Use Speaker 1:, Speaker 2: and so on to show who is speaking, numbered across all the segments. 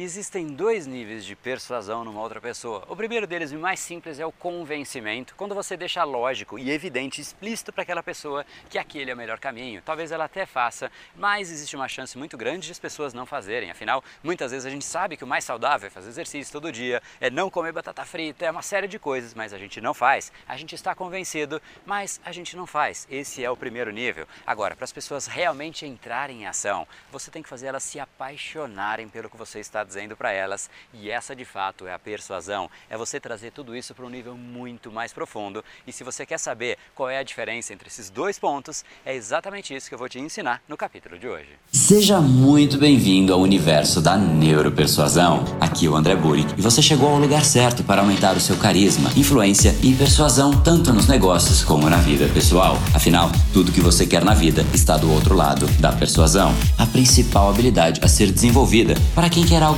Speaker 1: Existem dois níveis de persuasão numa outra pessoa. O primeiro deles, o mais simples, é o convencimento, quando você deixa lógico e evidente, explícito para aquela pessoa que aquele é o melhor caminho. Talvez ela até faça, mas existe uma chance muito grande de as pessoas não fazerem. Afinal, muitas vezes a gente sabe que o mais saudável é fazer exercício todo dia, é não comer batata frita, é uma série de coisas, mas a gente não faz. A gente está convencido, mas a gente não faz. Esse é o primeiro nível. Agora, para as pessoas realmente entrarem em ação, você tem que fazer elas se apaixonarem pelo que você está dizendo para elas, e essa de fato é a persuasão. É você trazer tudo isso para um nível muito mais profundo. E se você quer saber qual é a diferença entre esses dois pontos, é exatamente isso que eu vou te ensinar no capítulo de hoje.
Speaker 2: Seja muito bem-vindo ao universo da neuropersuasão. Aqui é o André Burick e você chegou ao lugar certo para aumentar o seu carisma, influência e persuasão tanto nos negócios como na vida pessoal. Afinal, tudo que você quer na vida está do outro lado da persuasão, a principal habilidade a ser desenvolvida para quem quer algo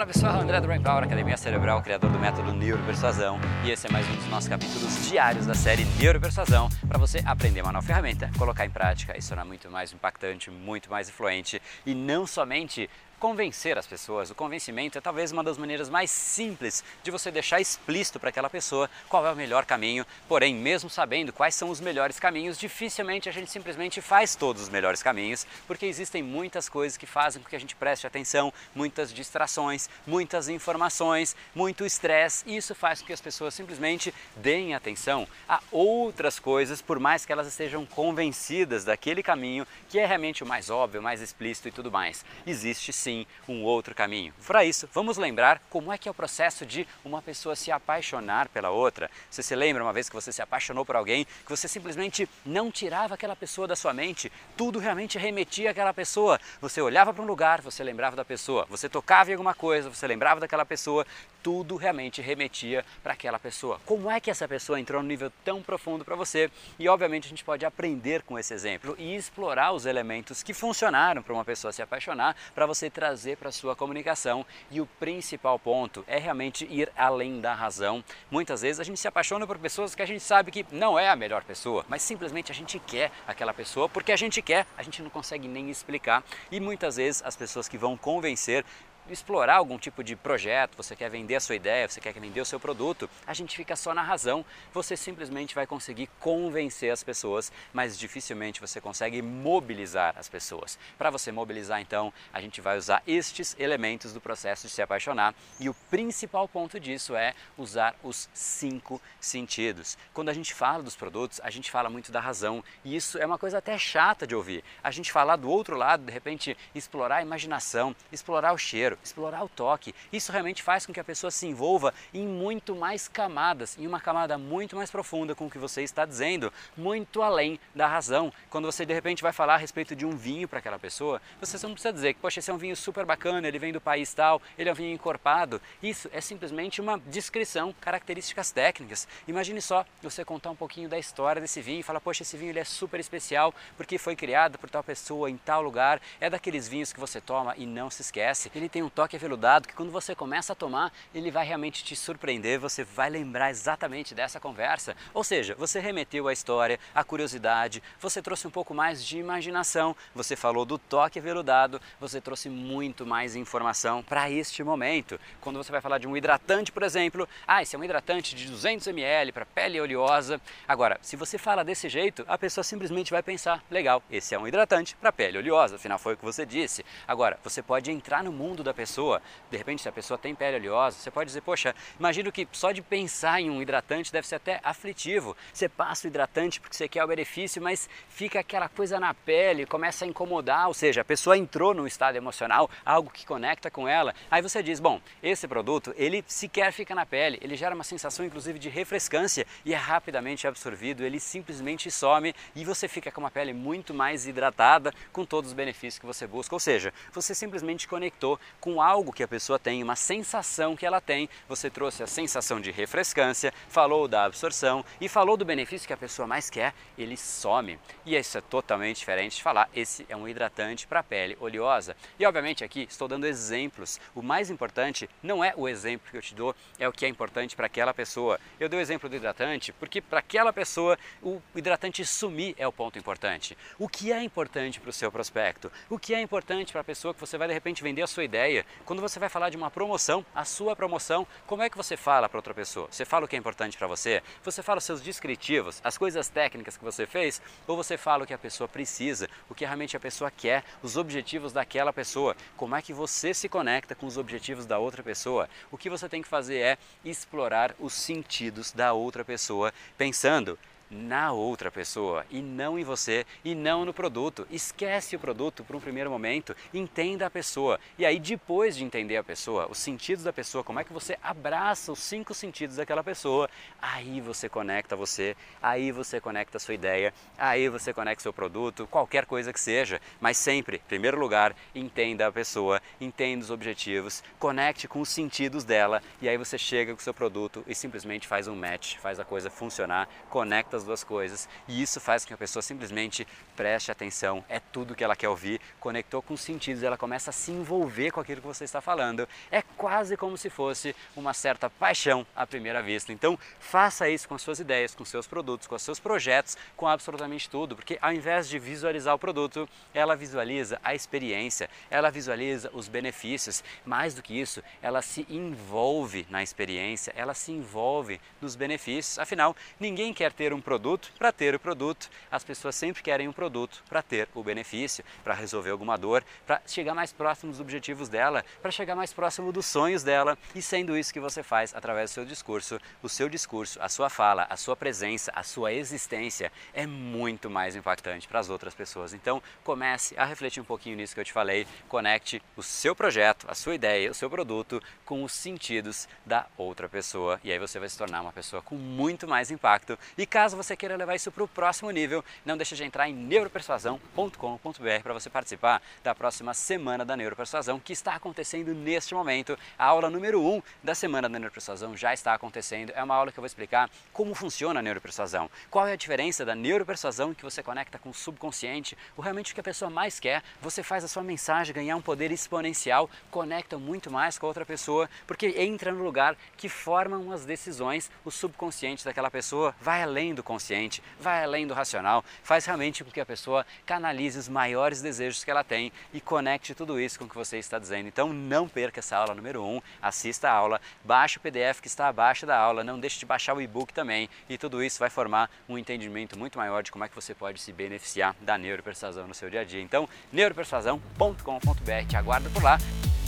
Speaker 1: Fala pessoal, André do Brain Power, Academia Cerebral, criador do método Neuropersuasão. E esse é mais um dos nossos capítulos diários da série Neuropersuasão para você aprender uma nova ferramenta, colocar em prática e tornar muito mais impactante, muito mais influente e não somente convencer as pessoas. O convencimento é talvez uma das maneiras mais simples de você deixar explícito para aquela pessoa qual é o melhor caminho. Porém, mesmo sabendo quais são os melhores caminhos, dificilmente a gente simplesmente faz todos os melhores caminhos, porque existem muitas coisas que fazem com que a gente preste atenção, muitas distrações, muitas informações, muito estresse, e isso faz com que as pessoas simplesmente deem atenção a outras coisas, por mais que elas estejam convencidas daquele caminho que é realmente o mais óbvio, mais explícito e tudo mais. Existe sim sim um outro caminho. Para isso, vamos lembrar como é que é o processo de uma pessoa se apaixonar pela outra. Você se lembra uma vez que você se apaixonou por alguém, que você simplesmente não tirava aquela pessoa da sua mente, tudo realmente remetia àquela pessoa. Você olhava para um lugar, você lembrava da pessoa. Você tocava em alguma coisa, você lembrava daquela pessoa. Tudo realmente remetia para aquela pessoa. Como é que essa pessoa entrou num nível tão profundo para você? E obviamente a gente pode aprender com esse exemplo e explorar os elementos que funcionaram para uma pessoa se apaixonar, para você trazer para sua comunicação. E o principal ponto é realmente ir além da razão. Muitas vezes a gente se apaixona por pessoas que a gente sabe que não é a melhor pessoa, mas simplesmente a gente quer aquela pessoa porque a gente quer, a gente não consegue nem explicar. E muitas vezes as pessoas que vão convencer explorar algum tipo de projeto, você quer vender a sua ideia, você quer vender o seu produto, a gente fica só na razão. Você simplesmente vai conseguir convencer as pessoas, mas dificilmente você consegue mobilizar as pessoas. Para você mobilizar, então, a gente vai usar estes elementos do processo de se apaixonar e o principal ponto disso é usar os cinco sentidos. Quando a gente fala dos produtos, a gente fala muito da razão e isso é uma coisa até chata de ouvir. A gente falar do outro lado, de repente, explorar a imaginação, explorar o cheiro, explorar o toque. Isso realmente faz com que a pessoa se envolva em muito mais camadas, em uma camada muito mais profunda com o que você está dizendo, muito além da razão. Quando você de repente vai falar a respeito de um vinho para aquela pessoa, você não precisa dizer que, poxa, esse é um vinho super bacana, ele vem do país tal, ele é um vinho encorpado. Isso é simplesmente uma descrição, características técnicas. Imagine só você contar um pouquinho da história desse vinho e falar, poxa, esse vinho ele é super especial porque foi criado por tal pessoa em tal lugar, é daqueles vinhos que você toma e não se esquece. Ele tem um toque aveludado que quando você começa a tomar, ele vai realmente te surpreender, você vai lembrar exatamente dessa conversa. Ou seja, você remeteu a história, a curiosidade, você trouxe um pouco mais de imaginação, você falou do toque aveludado, você trouxe muito mais informação para este momento. Quando você vai falar de um hidratante, por exemplo, ah, esse é um hidratante de 200 ml para pele oleosa. Agora, se você fala desse jeito, a pessoa simplesmente vai pensar, legal, esse é um hidratante para pele oleosa, afinal foi o que você disse. Agora, você pode entrar no mundo da pessoa, de repente se a pessoa tem pele oleosa, você pode dizer, poxa, imagino que só de pensar em um hidratante deve ser até aflitivo. Você passa o hidratante porque você quer o benefício, mas fica aquela coisa na pele, começa a incomodar, ou seja, a pessoa entrou num estado emocional, algo que conecta com ela. Aí você diz, bom, esse produto, ele sequer fica na pele, ele gera uma sensação inclusive de refrescância e é rapidamente absorvido, ele simplesmente some e você fica com uma pele muito mais hidratada, com todos os benefícios que você busca. Ou seja, você simplesmente conectou com algo que a pessoa tem, uma sensação que ela tem. Você trouxe a sensação de refrescância, falou da absorção e falou do benefício que a pessoa mais quer, ele some. E isso é totalmente diferente de falar esse é um hidratante para pele oleosa. E obviamente aqui estou dando exemplos. O mais importante não é o exemplo que eu te dou, é o que é importante para aquela pessoa. Eu dei o exemplo do hidratante porque para aquela pessoa o hidratante sumir é o ponto importante. O que é importante para o seu prospecto? O que é importante para a pessoa que você vai de repente vender a sua ideia? Quando você vai falar de uma promoção, a sua promoção, como é que você fala para outra pessoa? Você fala o que é importante para você? Você fala os seus descritivos, as coisas técnicas que você fez? Ou você fala o que a pessoa precisa, o que realmente a pessoa quer, os objetivos daquela pessoa? Como é que você se conecta com os objetivos da outra pessoa? O que você tem que fazer é explorar os sentidos da outra pessoa, pensando na outra pessoa e não em você e não no produto. Esquece o produto por um primeiro momento, entenda a pessoa e aí depois de entender a pessoa, os sentidos da pessoa, como é que você abraça os cinco sentidos daquela pessoa, aí você conecta você, aí você conecta a sua ideia, aí você conecta seu produto, qualquer coisa que seja, mas sempre, em primeiro lugar, entenda a pessoa, entenda os objetivos, conecte com os sentidos dela e aí você chega com o seu produto e simplesmente faz um match, faz a coisa funcionar, conecta as duas coisas e isso faz com que a pessoa simplesmente preste atenção, é tudo que ela quer ouvir, conectou com os sentidos, ela começa a se envolver com aquilo que você está falando. É quase como se fosse uma certa paixão à primeira vista. Então, faça isso com as suas ideias, com seus produtos, com seus projetos, com absolutamente tudo, porque ao invés de visualizar o produto, ela visualiza a experiência, ela visualiza os benefícios. Mais do que isso, ela se envolve na experiência, ela se envolve nos benefícios. Afinal, ninguém quer ter um produto para ter o produto. As pessoas sempre querem um produto para ter o benefício, para resolver alguma dor, para chegar mais próximo dos objetivos dela, para chegar mais próximo dos sonhos dela. E sendo isso que você faz através do seu discurso, o seu discurso, a sua fala, a sua presença, a sua existência é muito mais impactante para as outras pessoas. Então, comece a refletir um pouquinho nisso que eu te falei. Conecte o seu projeto, a sua ideia, o seu produto com os sentidos da outra pessoa e aí você vai se tornar uma pessoa com muito mais impacto. E caso você queira levar isso para o próximo nível, não deixe de entrar em neuropersuasão.com.br para você participar da próxima semana da Neuropersuasão que está acontecendo neste momento. A aula número 1 um da semana da Neuropersuasão já está acontecendo. É uma aula que eu vou explicar como funciona a neuropersuasão, qual é a diferença da neuropersuasão que você conecta com o subconsciente, o realmente o que a pessoa mais quer. Você faz a sua mensagem ganhar um poder exponencial, conecta muito mais com a outra pessoa, porque entra no lugar que formam as decisões, o subconsciente daquela pessoa vai além do consciente, vai além do racional, faz realmente com que a pessoa canalize os maiores desejos que ela tem e conecte tudo isso com o que você está dizendo. Então não perca essa aula número 1, um, assista a aula, baixe o PDF que está abaixo da aula, não deixe de baixar o e-book também e tudo isso vai formar um entendimento muito maior de como é que você pode se beneficiar da neuropersuasão no seu dia a dia. Então, neuropersuasão.com.br, te aguardo por lá.